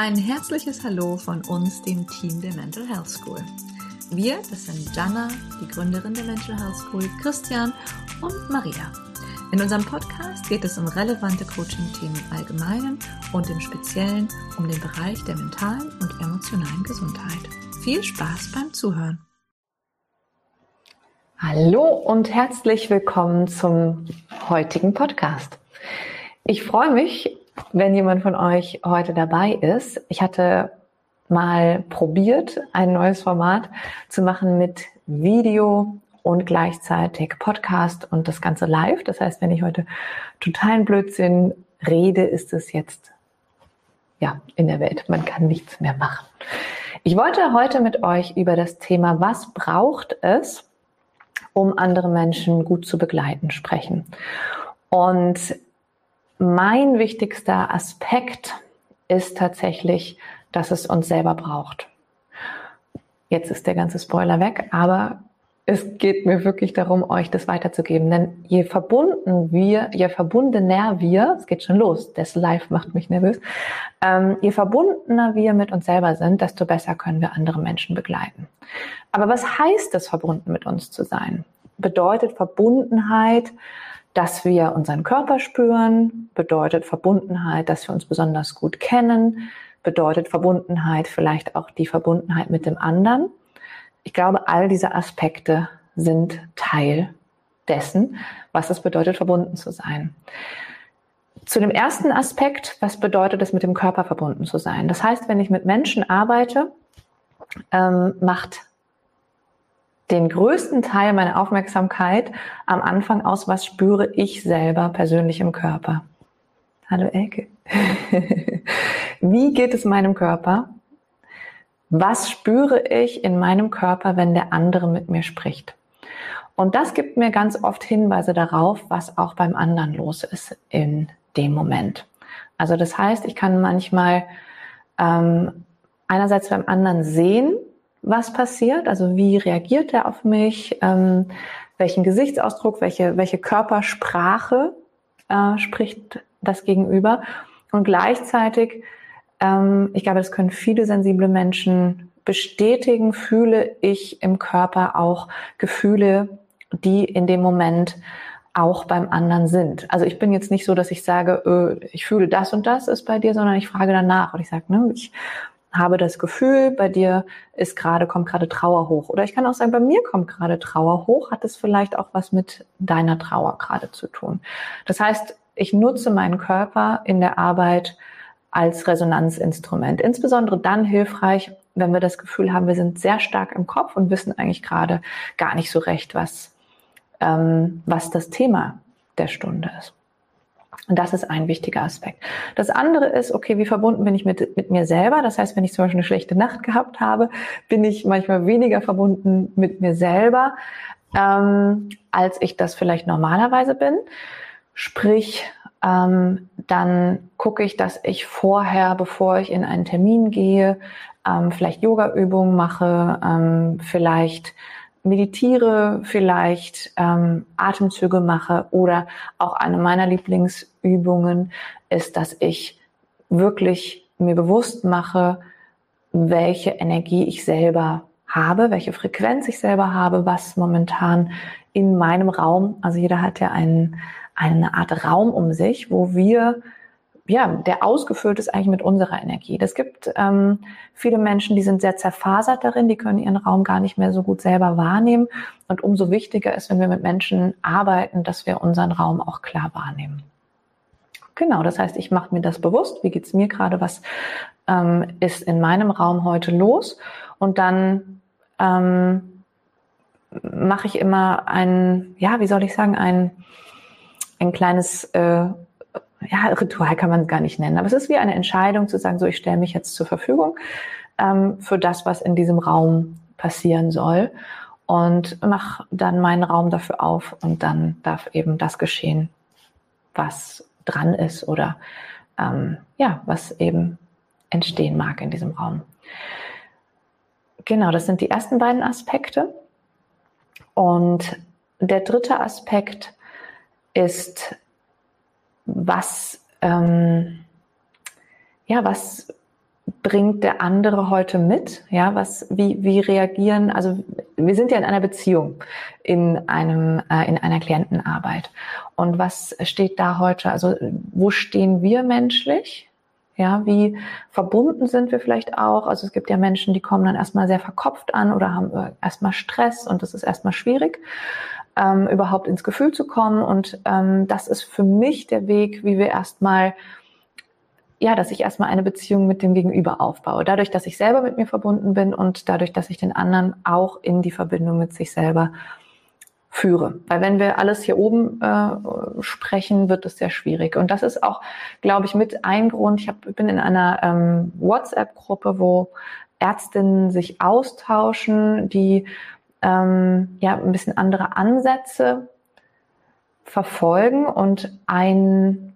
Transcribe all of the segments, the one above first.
Ein herzliches Hallo von uns, dem Team der Mental Health School. Wir, das sind Jana, die Gründerin der Mental Health School, Christian und Maria. In unserem Podcast geht es um relevante Coaching-Themen im Allgemeinen und im Speziellen um den Bereich der mentalen und emotionalen Gesundheit. Viel Spaß beim Zuhören. Hallo und herzlich willkommen zum heutigen Podcast. Ich freue mich, wenn jemand von euch heute dabei ist. Ich hatte mal probiert, ein neues Format zu machen mit Video und gleichzeitig Podcast und das Ganze live. Das heißt, wenn ich heute totalen Blödsinn rede, ist es jetzt ja in der Welt. Man kann nichts mehr machen. Ich wollte heute mit euch über das Thema, was braucht es, um andere Menschen gut zu begleiten, sprechen. Und mein wichtigster Aspekt ist tatsächlich, dass es uns selber braucht. Jetzt ist der ganze Spoiler weg, aber es geht mir wirklich darum, euch das weiterzugeben. Denn je verbunden wir, je verbundener wir, es geht schon los, das Live macht mich nervös, ähm, je verbundener wir mit uns selber sind, desto besser können wir andere Menschen begleiten. Aber was heißt es, verbunden mit uns zu sein? Bedeutet Verbundenheit, dass wir unseren Körper spüren, bedeutet Verbundenheit, dass wir uns besonders gut kennen, bedeutet Verbundenheit vielleicht auch die Verbundenheit mit dem anderen. Ich glaube, all diese Aspekte sind Teil dessen, was es bedeutet, verbunden zu sein. Zu dem ersten Aspekt, was bedeutet es, mit dem Körper verbunden zu sein? Das heißt, wenn ich mit Menschen arbeite, ähm, macht den größten Teil meiner Aufmerksamkeit am Anfang aus, was spüre ich selber persönlich im Körper. Hallo Elke. Wie geht es meinem Körper? Was spüre ich in meinem Körper, wenn der andere mit mir spricht? Und das gibt mir ganz oft Hinweise darauf, was auch beim anderen los ist in dem Moment. Also das heißt, ich kann manchmal ähm, einerseits beim anderen sehen, was passiert, also wie reagiert er auf mich, ähm, welchen Gesichtsausdruck, welche, welche Körpersprache äh, spricht das Gegenüber. Und gleichzeitig, ähm, ich glaube, das können viele sensible Menschen bestätigen, fühle ich im Körper auch Gefühle, die in dem Moment auch beim anderen sind. Also ich bin jetzt nicht so, dass ich sage, äh, ich fühle das und das ist bei dir, sondern ich frage danach und ich sage, ne, ich habe das Gefühl, bei dir ist gerade, kommt gerade Trauer hoch. Oder ich kann auch sagen, bei mir kommt gerade Trauer hoch. Hat es vielleicht auch was mit deiner Trauer gerade zu tun? Das heißt, ich nutze meinen Körper in der Arbeit als Resonanzinstrument. Insbesondere dann hilfreich, wenn wir das Gefühl haben, wir sind sehr stark im Kopf und wissen eigentlich gerade gar nicht so recht, was, ähm, was das Thema der Stunde ist. Und das ist ein wichtiger Aspekt. Das andere ist, okay, wie verbunden bin ich mit, mit mir selber? Das heißt, wenn ich zum Beispiel eine schlechte Nacht gehabt habe, bin ich manchmal weniger verbunden mit mir selber, ähm, als ich das vielleicht normalerweise bin. Sprich, ähm, dann gucke ich, dass ich vorher, bevor ich in einen Termin gehe, ähm, vielleicht Yoga-Übungen mache, ähm, vielleicht meditiere, vielleicht ähm, Atemzüge mache oder auch eine meiner Lieblingsübungen ist, dass ich wirklich mir bewusst mache, welche Energie ich selber habe, welche Frequenz ich selber habe, was momentan in meinem Raum, also jeder hat ja einen, eine Art Raum um sich, wo wir ja, der ausgefüllt ist eigentlich mit unserer Energie. Das gibt ähm, viele Menschen, die sind sehr zerfasert darin, die können ihren Raum gar nicht mehr so gut selber wahrnehmen. Und umso wichtiger ist, wenn wir mit Menschen arbeiten, dass wir unseren Raum auch klar wahrnehmen. Genau, das heißt, ich mache mir das bewusst, wie geht's mir gerade, was ähm, ist in meinem Raum heute los. Und dann ähm, mache ich immer ein, ja, wie soll ich sagen, ein, ein kleines äh, ja, Ritual kann man es gar nicht nennen, aber es ist wie eine Entscheidung zu sagen, so ich stelle mich jetzt zur Verfügung ähm, für das, was in diesem Raum passieren soll und mache dann meinen Raum dafür auf und dann darf eben das geschehen, was dran ist oder ähm, ja, was eben entstehen mag in diesem Raum. Genau, das sind die ersten beiden Aspekte. Und der dritte Aspekt ist was, ähm, ja, was, bringt der andere heute mit? Ja, was, wie, wie reagieren? Also wir sind ja in einer Beziehung, in einem, äh, in einer Klientenarbeit. Und was steht da heute? Also wo stehen wir menschlich? Ja, wie verbunden sind wir vielleicht auch? Also es gibt ja Menschen, die kommen dann erstmal sehr verkopft an oder haben äh, erstmal Stress und das ist erstmal schwierig, ähm, überhaupt ins Gefühl zu kommen. Und ähm, das ist für mich der Weg, wie wir erstmal ja, dass ich erstmal eine Beziehung mit dem Gegenüber aufbaue. Dadurch, dass ich selber mit mir verbunden bin und dadurch, dass ich den anderen auch in die Verbindung mit sich selber führe. Weil wenn wir alles hier oben äh, sprechen, wird es sehr schwierig. Und das ist auch, glaube ich, mit ein Grund. Ich hab, bin in einer ähm, WhatsApp-Gruppe, wo Ärztinnen sich austauschen, die ähm, ja ein bisschen andere Ansätze verfolgen und ein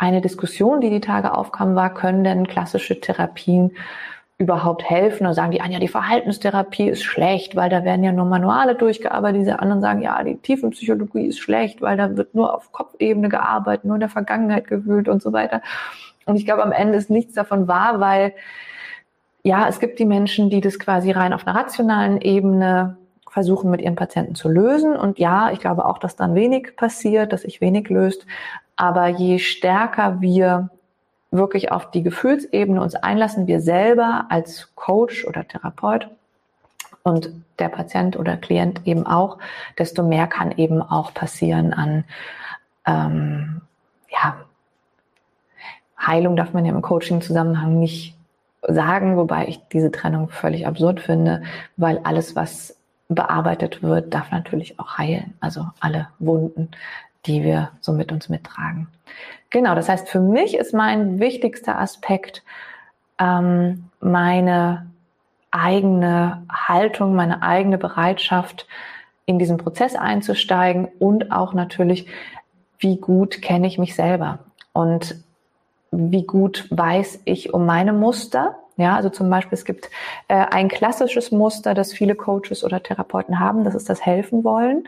eine Diskussion, die die Tage aufkam, war, können denn klassische Therapien überhaupt helfen? Da sagen die einen, ja, die Verhaltenstherapie ist schlecht, weil da werden ja nur Manuale durchgearbeitet. Diese anderen sagen, ja, die Tiefenpsychologie ist schlecht, weil da wird nur auf Kopfebene gearbeitet, nur in der Vergangenheit gewühlt und so weiter. Und ich glaube, am Ende ist nichts davon wahr, weil ja, es gibt die Menschen, die das quasi rein auf einer rationalen Ebene versuchen mit ihren Patienten zu lösen. Und ja, ich glaube auch, dass dann wenig passiert, dass sich wenig löst. Aber je stärker wir wirklich auf die Gefühlsebene uns einlassen, wir selber als Coach oder Therapeut und der Patient oder Klient eben auch, desto mehr kann eben auch passieren an ähm, ja, Heilung darf man ja im Coaching-Zusammenhang nicht sagen, wobei ich diese Trennung völlig absurd finde, weil alles, was bearbeitet wird, darf natürlich auch heilen. Also alle Wunden, die wir so mit uns mittragen. Genau, das heißt, für mich ist mein wichtigster Aspekt ähm, meine eigene Haltung, meine eigene Bereitschaft, in diesen Prozess einzusteigen und auch natürlich, wie gut kenne ich mich selber und wie gut weiß ich um meine Muster ja, also zum Beispiel, es gibt äh, ein klassisches Muster, das viele Coaches oder Therapeuten haben, das ist das Helfen wollen.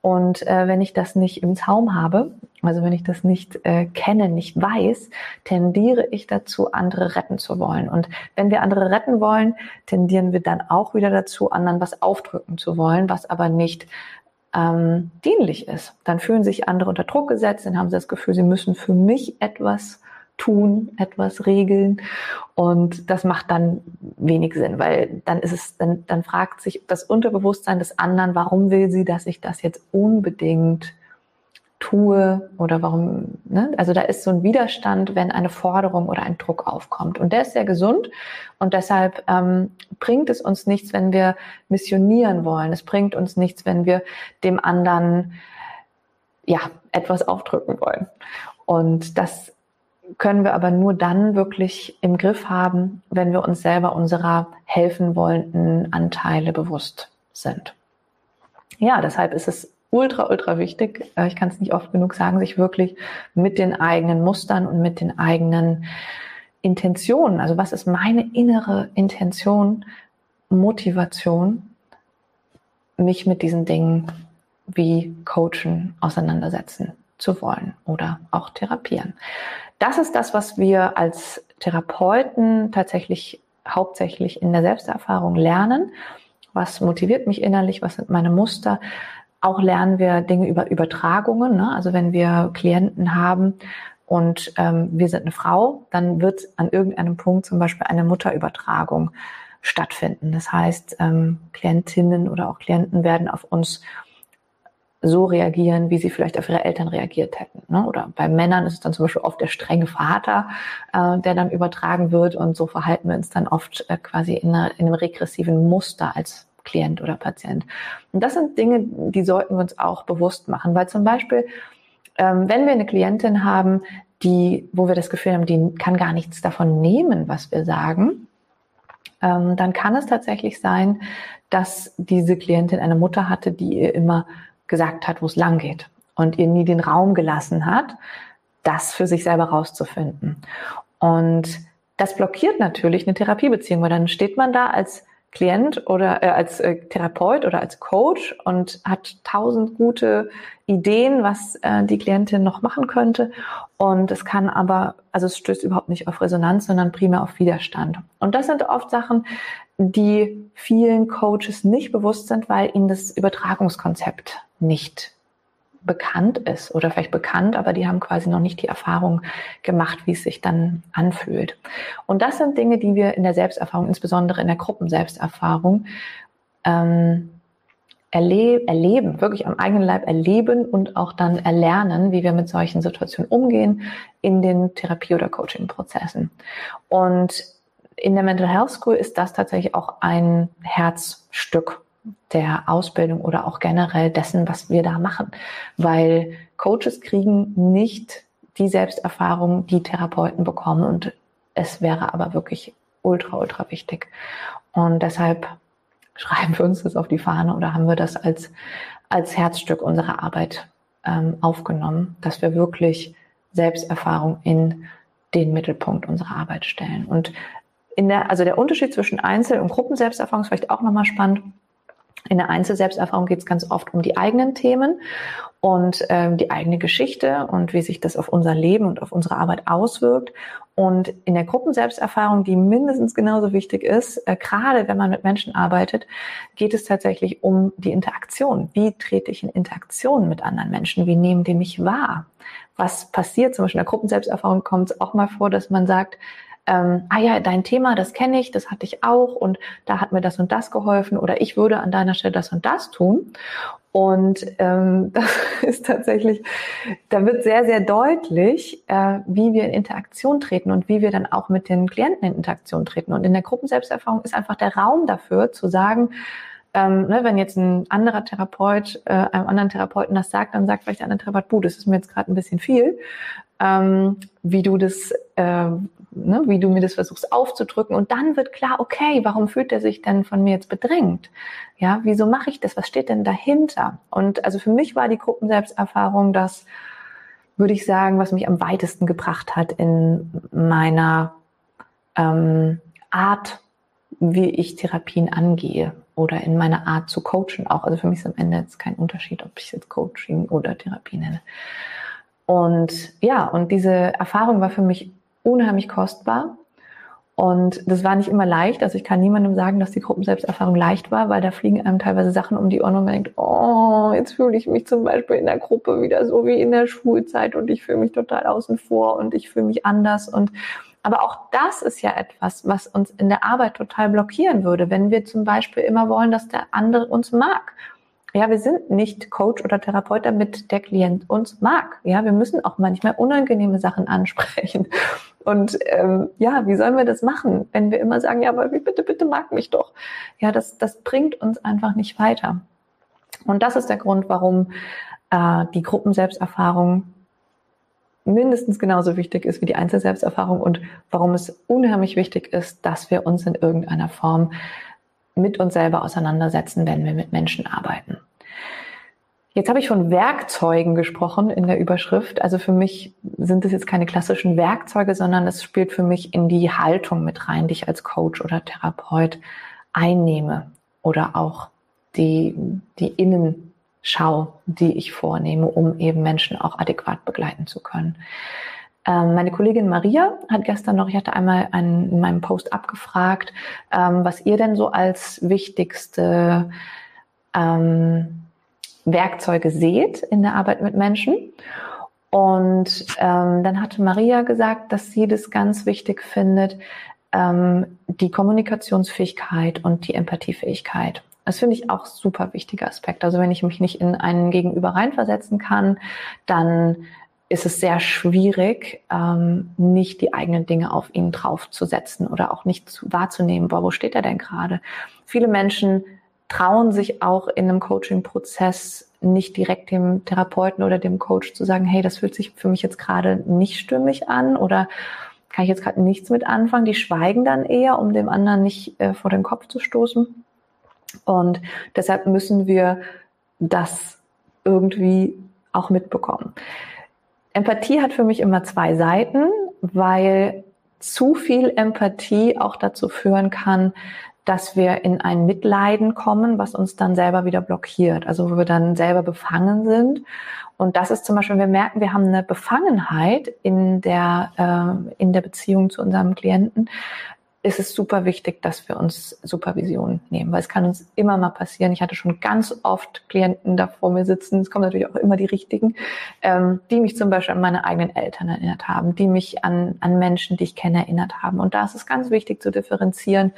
Und äh, wenn ich das nicht im Zaum habe, also wenn ich das nicht äh, kenne, nicht weiß, tendiere ich dazu, andere retten zu wollen. Und wenn wir andere retten wollen, tendieren wir dann auch wieder dazu, anderen was aufdrücken zu wollen, was aber nicht ähm, dienlich ist. Dann fühlen sich andere unter Druck gesetzt, dann haben sie das Gefühl, sie müssen für mich etwas tun, etwas regeln. Und das macht dann wenig Sinn, weil dann ist es, dann, dann fragt sich das Unterbewusstsein des anderen, warum will sie, dass ich das jetzt unbedingt tue oder warum, ne? also da ist so ein Widerstand, wenn eine Forderung oder ein Druck aufkommt. Und der ist sehr gesund und deshalb ähm, bringt es uns nichts, wenn wir missionieren wollen. Es bringt uns nichts, wenn wir dem anderen ja etwas aufdrücken wollen. Und das können wir aber nur dann wirklich im Griff haben, wenn wir uns selber unserer helfen wollenden Anteile bewusst sind. Ja, deshalb ist es ultra, ultra wichtig, äh, ich kann es nicht oft genug sagen, sich wirklich mit den eigenen Mustern und mit den eigenen Intentionen, also was ist meine innere Intention, Motivation, mich mit diesen Dingen wie Coachen auseinandersetzen zu wollen oder auch therapieren. Das ist das, was wir als Therapeuten tatsächlich hauptsächlich in der Selbsterfahrung lernen. Was motiviert mich innerlich? Was sind meine Muster? Auch lernen wir Dinge über Übertragungen. Ne? Also wenn wir Klienten haben und ähm, wir sind eine Frau, dann wird an irgendeinem Punkt zum Beispiel eine Mutterübertragung stattfinden. Das heißt, ähm, Klientinnen oder auch Klienten werden auf uns so reagieren, wie sie vielleicht auf ihre Eltern reagiert hätten. Ne? Oder bei Männern ist es dann zum Beispiel oft der strenge Vater, äh, der dann übertragen wird und so verhalten wir uns dann oft äh, quasi in, einer, in einem regressiven Muster als Klient oder Patient. Und das sind Dinge, die sollten wir uns auch bewusst machen, weil zum Beispiel, ähm, wenn wir eine Klientin haben, die, wo wir das Gefühl haben, die kann gar nichts davon nehmen, was wir sagen, ähm, dann kann es tatsächlich sein, dass diese Klientin eine Mutter hatte, die ihr immer gesagt hat, wo es lang geht und ihr nie den Raum gelassen hat, das für sich selber rauszufinden. Und das blockiert natürlich eine Therapiebeziehung, weil dann steht man da als Klient oder äh, als äh, Therapeut oder als Coach und hat tausend gute Ideen, was äh, die Klientin noch machen könnte. Und es kann aber, also es stößt überhaupt nicht auf Resonanz, sondern primär auf Widerstand. Und das sind oft Sachen, die vielen Coaches nicht bewusst sind, weil ihnen das Übertragungskonzept nicht bekannt ist oder vielleicht bekannt, aber die haben quasi noch nicht die Erfahrung gemacht, wie es sich dann anfühlt. Und das sind Dinge, die wir in der Selbsterfahrung, insbesondere in der Gruppenselbsterfahrung, ähm, erleb erleben, wirklich am eigenen Leib erleben und auch dann erlernen, wie wir mit solchen Situationen umgehen in den Therapie- oder Coaching-Prozessen. Und in der Mental Health School ist das tatsächlich auch ein Herzstück der Ausbildung oder auch generell dessen, was wir da machen. Weil Coaches kriegen nicht die Selbsterfahrung, die Therapeuten bekommen. Und es wäre aber wirklich ultra, ultra wichtig. Und deshalb schreiben wir uns das auf die Fahne oder haben wir das als, als Herzstück unserer Arbeit ähm, aufgenommen, dass wir wirklich Selbsterfahrung in den Mittelpunkt unserer Arbeit stellen. Und in der, also der Unterschied zwischen Einzel- und Gruppenselbsterfahrung ist vielleicht auch nochmal spannend. In der Einzelselbsterfahrung geht es ganz oft um die eigenen Themen und ähm, die eigene Geschichte und wie sich das auf unser Leben und auf unsere Arbeit auswirkt. Und in der Gruppenselbsterfahrung, die mindestens genauso wichtig ist, äh, gerade wenn man mit Menschen arbeitet, geht es tatsächlich um die Interaktion. Wie trete ich in Interaktion mit anderen Menschen? Wie nehmen die mich wahr? Was passiert? Zum Beispiel in der Gruppenselbsterfahrung kommt es auch mal vor, dass man sagt, ähm, ah ja, dein Thema, das kenne ich, das hatte ich auch und da hat mir das und das geholfen oder ich würde an deiner Stelle das und das tun. Und ähm, das ist tatsächlich, da wird sehr, sehr deutlich, äh, wie wir in Interaktion treten und wie wir dann auch mit den Klienten in Interaktion treten. Und in der Gruppenselbsterfahrung ist einfach der Raum dafür zu sagen, ähm, ne, wenn jetzt ein anderer Therapeut äh, einem anderen Therapeuten das sagt, dann sagt vielleicht der andere Therapeut, buh, das ist mir jetzt gerade ein bisschen viel, ähm, wie du das äh, ne, wie du mir das versuchst aufzudrücken. Und dann wird klar, okay, warum fühlt er sich denn von mir jetzt bedrängt? Ja, wieso mache ich das? Was steht denn dahinter? Und also für mich war die Gruppenselbsterfahrung das, würde ich sagen, was mich am weitesten gebracht hat in meiner ähm, Art, wie ich Therapien angehe oder in meiner Art zu coachen auch. Also für mich ist am Ende jetzt kein Unterschied, ob ich jetzt Coaching oder Therapie nenne. Und ja, und diese Erfahrung war für mich unheimlich kostbar. Und das war nicht immer leicht. Also ich kann niemandem sagen, dass die Gruppenselbsterfahrung leicht war, weil da fliegen einem teilweise Sachen um die Ohren und man denkt, oh, jetzt fühle ich mich zum Beispiel in der Gruppe wieder so wie in der Schulzeit und ich fühle mich total außen vor und ich fühle mich anders. Und aber auch das ist ja etwas, was uns in der Arbeit total blockieren würde, wenn wir zum Beispiel immer wollen, dass der andere uns mag ja, wir sind nicht Coach oder Therapeut, damit der Klient uns mag. Ja, wir müssen auch manchmal unangenehme Sachen ansprechen. Und ähm, ja, wie sollen wir das machen, wenn wir immer sagen, ja, aber bitte, bitte mag mich doch. Ja, das, das bringt uns einfach nicht weiter. Und das ist der Grund, warum äh, die Gruppenselbsterfahrung mindestens genauso wichtig ist wie die Einzelselbsterfahrung und warum es unheimlich wichtig ist, dass wir uns in irgendeiner Form mit uns selber auseinandersetzen, wenn wir mit Menschen arbeiten. Jetzt habe ich von Werkzeugen gesprochen in der Überschrift. Also für mich sind es jetzt keine klassischen Werkzeuge, sondern es spielt für mich in die Haltung mit rein, die ich als Coach oder Therapeut einnehme oder auch die, die Innenschau, die ich vornehme, um eben Menschen auch adäquat begleiten zu können. Ähm, meine Kollegin Maria hat gestern noch, ich hatte einmal einen, in meinem Post abgefragt, ähm, was ihr denn so als wichtigste ähm, Werkzeuge seht in der Arbeit mit Menschen. Und ähm, dann hatte Maria gesagt, dass sie das ganz wichtig findet, ähm, die Kommunikationsfähigkeit und die Empathiefähigkeit. Das finde ich auch super wichtiger Aspekt. Also wenn ich mich nicht in einen Gegenüber reinversetzen kann, dann ist es sehr schwierig, ähm, nicht die eigenen Dinge auf ihn draufzusetzen oder auch nicht zu, wahrzunehmen, boah, wo steht er denn gerade? Viele Menschen trauen sich auch in einem Coaching-Prozess nicht direkt dem Therapeuten oder dem Coach zu sagen, hey, das fühlt sich für mich jetzt gerade nicht stimmig an oder kann ich jetzt gerade nichts mit anfangen. Die schweigen dann eher, um dem anderen nicht äh, vor den Kopf zu stoßen. Und deshalb müssen wir das irgendwie auch mitbekommen. Empathie hat für mich immer zwei Seiten, weil zu viel Empathie auch dazu führen kann, dass wir in ein Mitleiden kommen, was uns dann selber wieder blockiert. Also wo wir dann selber befangen sind. Und das ist zum Beispiel, wir merken, wir haben eine Befangenheit in der, äh, in der Beziehung zu unserem Klienten, ist es super wichtig, dass wir uns Supervision nehmen, weil es kann uns immer mal passieren. Ich hatte schon ganz oft Klienten da vor mir sitzen, es kommen natürlich auch immer die richtigen, ähm, die mich zum Beispiel an meine eigenen Eltern erinnert haben, die mich an, an Menschen, die ich kenne, erinnert haben. Und da ist es ganz wichtig zu differenzieren,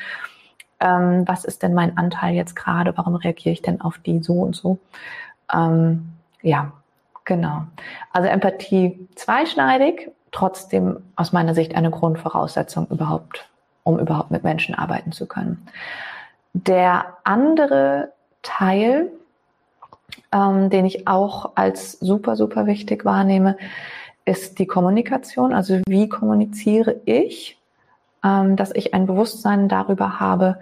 ähm, was ist denn mein Anteil jetzt gerade, warum reagiere ich denn auf die so und so. Ähm, ja, genau. Also Empathie zweischneidig, trotzdem aus meiner Sicht eine Grundvoraussetzung überhaupt um überhaupt mit Menschen arbeiten zu können. Der andere Teil, ähm, den ich auch als super, super wichtig wahrnehme, ist die Kommunikation. Also wie kommuniziere ich, dass ich ein Bewusstsein darüber habe,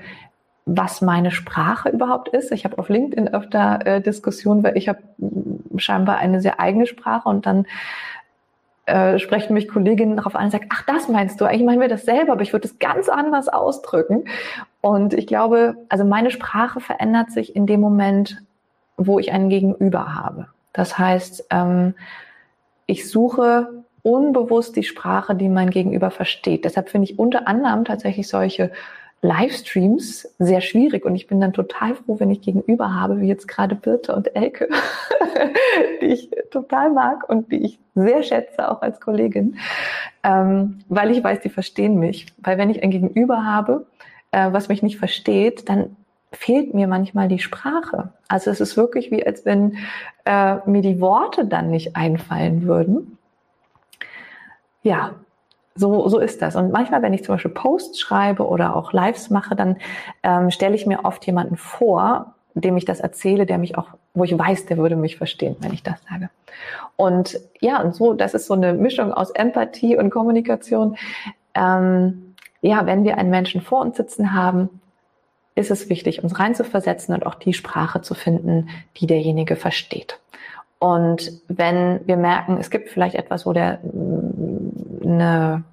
was meine Sprache überhaupt ist. Ich habe auf LinkedIn öfter äh, Diskussionen, weil ich habe scheinbar eine sehr eigene Sprache und dann äh, sprechen mich Kolleginnen darauf an und sagen, ach, das meinst du, eigentlich meinen wir das selber, aber ich würde es ganz anders ausdrücken. Und ich glaube, also meine Sprache verändert sich in dem Moment, wo ich einen Gegenüber habe. Das heißt, ähm, ich suche unbewusst die Sprache, die mein Gegenüber versteht. Deshalb finde ich unter anderem tatsächlich solche Livestreams sehr schwierig und ich bin dann total froh, wenn ich gegenüber habe, wie jetzt gerade Birte und Elke, die ich total mag und die ich sehr schätze, auch als Kollegin, ähm, weil ich weiß, die verstehen mich. Weil wenn ich ein Gegenüber habe, äh, was mich nicht versteht, dann fehlt mir manchmal die Sprache. Also es ist wirklich wie, als wenn äh, mir die Worte dann nicht einfallen würden. Ja, so, so ist das. Und manchmal, wenn ich zum Beispiel Posts schreibe oder auch Lives mache, dann ähm, stelle ich mir oft jemanden vor, dem ich das erzähle, der mich auch, wo ich weiß, der würde mich verstehen, wenn ich das sage. Und ja, und so, das ist so eine Mischung aus Empathie und Kommunikation. Ähm, ja, wenn wir einen Menschen vor uns sitzen haben, ist es wichtig, uns reinzuversetzen und auch die Sprache zu finden, die derjenige versteht. Und wenn wir merken, es gibt vielleicht etwas, wo der eine,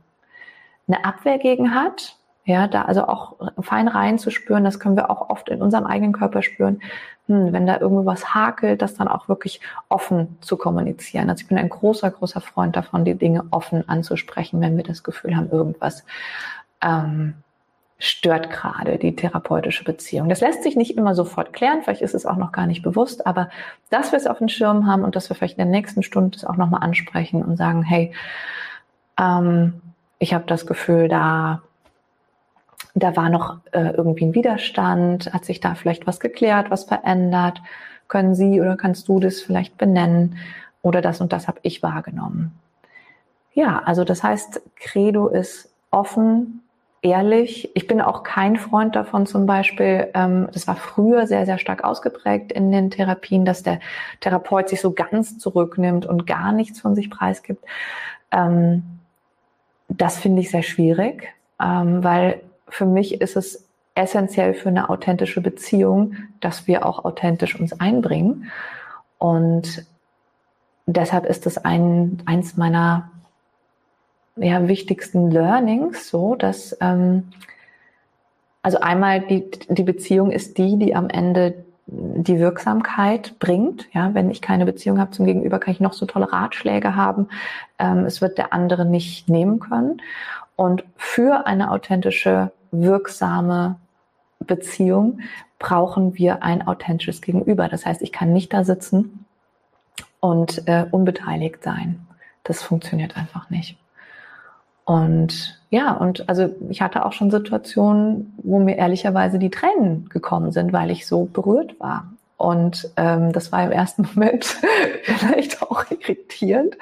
eine Abwehr gegen hat, ja, da also auch fein reinzuspüren, das können wir auch oft in unserem eigenen Körper spüren, hm, wenn da irgendwo was hakelt, das dann auch wirklich offen zu kommunizieren. Also ich bin ein großer, großer Freund davon, die Dinge offen anzusprechen, wenn wir das Gefühl haben, irgendwas ähm, stört gerade die therapeutische Beziehung. Das lässt sich nicht immer sofort klären, vielleicht ist es auch noch gar nicht bewusst, aber dass wir es auf dem Schirm haben und dass wir vielleicht in der nächsten Stunde das auch nochmal ansprechen und sagen, hey, ähm, ich habe das Gefühl, da, da war noch äh, irgendwie ein Widerstand, hat sich da vielleicht was geklärt, was verändert, können Sie oder kannst du das vielleicht benennen oder das und das habe ich wahrgenommen. Ja, also das heißt, Credo ist offen ehrlich. Ich bin auch kein Freund davon zum Beispiel, ähm, das war früher sehr, sehr stark ausgeprägt in den Therapien, dass der Therapeut sich so ganz zurücknimmt und gar nichts von sich preisgibt. Ähm, das finde ich sehr schwierig, ähm, weil für mich ist es essentiell für eine authentische Beziehung, dass wir auch authentisch uns einbringen. Und deshalb ist es ein, eins meiner ja, wichtigsten Learnings, so dass ähm, also einmal die, die Beziehung ist die, die am Ende die Wirksamkeit bringt. Ja, wenn ich keine Beziehung habe zum Gegenüber, kann ich noch so tolle Ratschläge haben. Ähm, es wird der andere nicht nehmen können. Und für eine authentische, wirksame Beziehung brauchen wir ein authentisches Gegenüber. Das heißt, ich kann nicht da sitzen und äh, unbeteiligt sein. Das funktioniert einfach nicht. Und ja, und also ich hatte auch schon Situationen, wo mir ehrlicherweise die Tränen gekommen sind, weil ich so berührt war. Und ähm, das war im ersten Moment vielleicht auch irritierend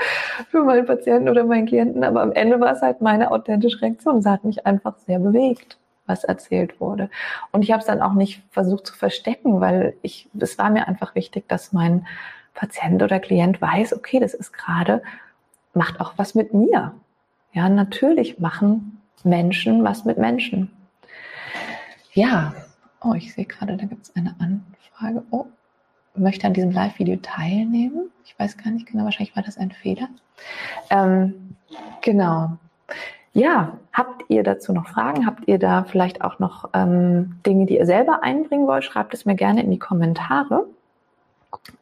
für meinen Patienten oder meinen Klienten, aber am Ende war es halt meine authentische Reaktion. Es hat mich einfach sehr bewegt, was erzählt wurde. Und ich habe es dann auch nicht versucht zu verstecken, weil ich, es war mir einfach wichtig, dass mein Patient oder Klient weiß, okay, das ist gerade, macht auch was mit mir. Ja, natürlich machen Menschen was mit Menschen. Ja, oh, ich sehe gerade, da gibt es eine Anfrage. Oh, möchte an diesem Live-Video teilnehmen. Ich weiß gar nicht genau, wahrscheinlich war das ein Fehler. Ähm, genau. Ja, Habt ihr dazu noch Fragen? Habt ihr da vielleicht auch noch ähm, Dinge, die ihr selber einbringen wollt? Schreibt es mir gerne in die Kommentare,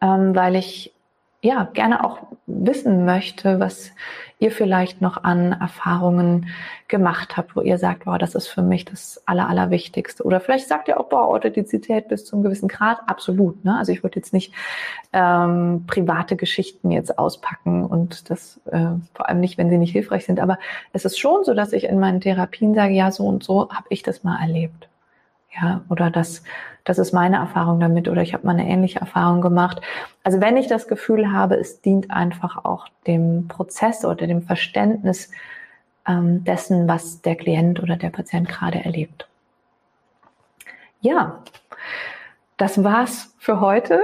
ähm, weil ich ja gerne auch wissen möchte, was ihr vielleicht noch an Erfahrungen gemacht habt, wo ihr sagt, wow, das ist für mich das Aller, Allerwichtigste. Oder vielleicht sagt ihr auch, boah, Authentizität bis zum gewissen Grad, absolut. Ne? Also ich würde jetzt nicht ähm, private Geschichten jetzt auspacken und das äh, vor allem nicht, wenn sie nicht hilfreich sind. Aber es ist schon so, dass ich in meinen Therapien sage, ja, so und so habe ich das mal erlebt. Ja, oder das, das ist meine Erfahrung damit oder ich habe mal eine ähnliche Erfahrung gemacht. Also wenn ich das Gefühl habe, es dient einfach auch dem Prozess oder dem Verständnis ähm, dessen, was der Klient oder der Patient gerade erlebt. Ja, das war's für heute.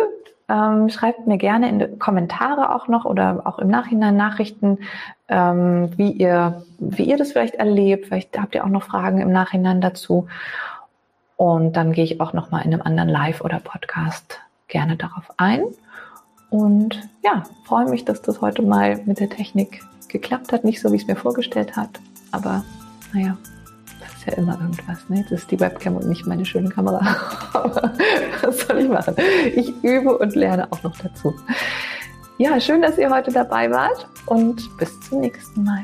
Ähm, schreibt mir gerne in die Kommentare auch noch oder auch im Nachhinein Nachrichten, ähm, wie ihr, wie ihr das vielleicht erlebt. Vielleicht habt ihr auch noch Fragen im Nachhinein dazu. Und dann gehe ich auch noch mal in einem anderen Live oder Podcast gerne darauf ein. Und ja, freue mich, dass das heute mal mit der Technik geklappt hat. Nicht so, wie es mir vorgestellt hat. Aber naja, das ist ja immer irgendwas. Ne? Das ist die Webcam und nicht meine schöne Kamera. Aber was soll ich machen? Ich übe und lerne auch noch dazu. Ja, schön, dass ihr heute dabei wart und bis zum nächsten Mal.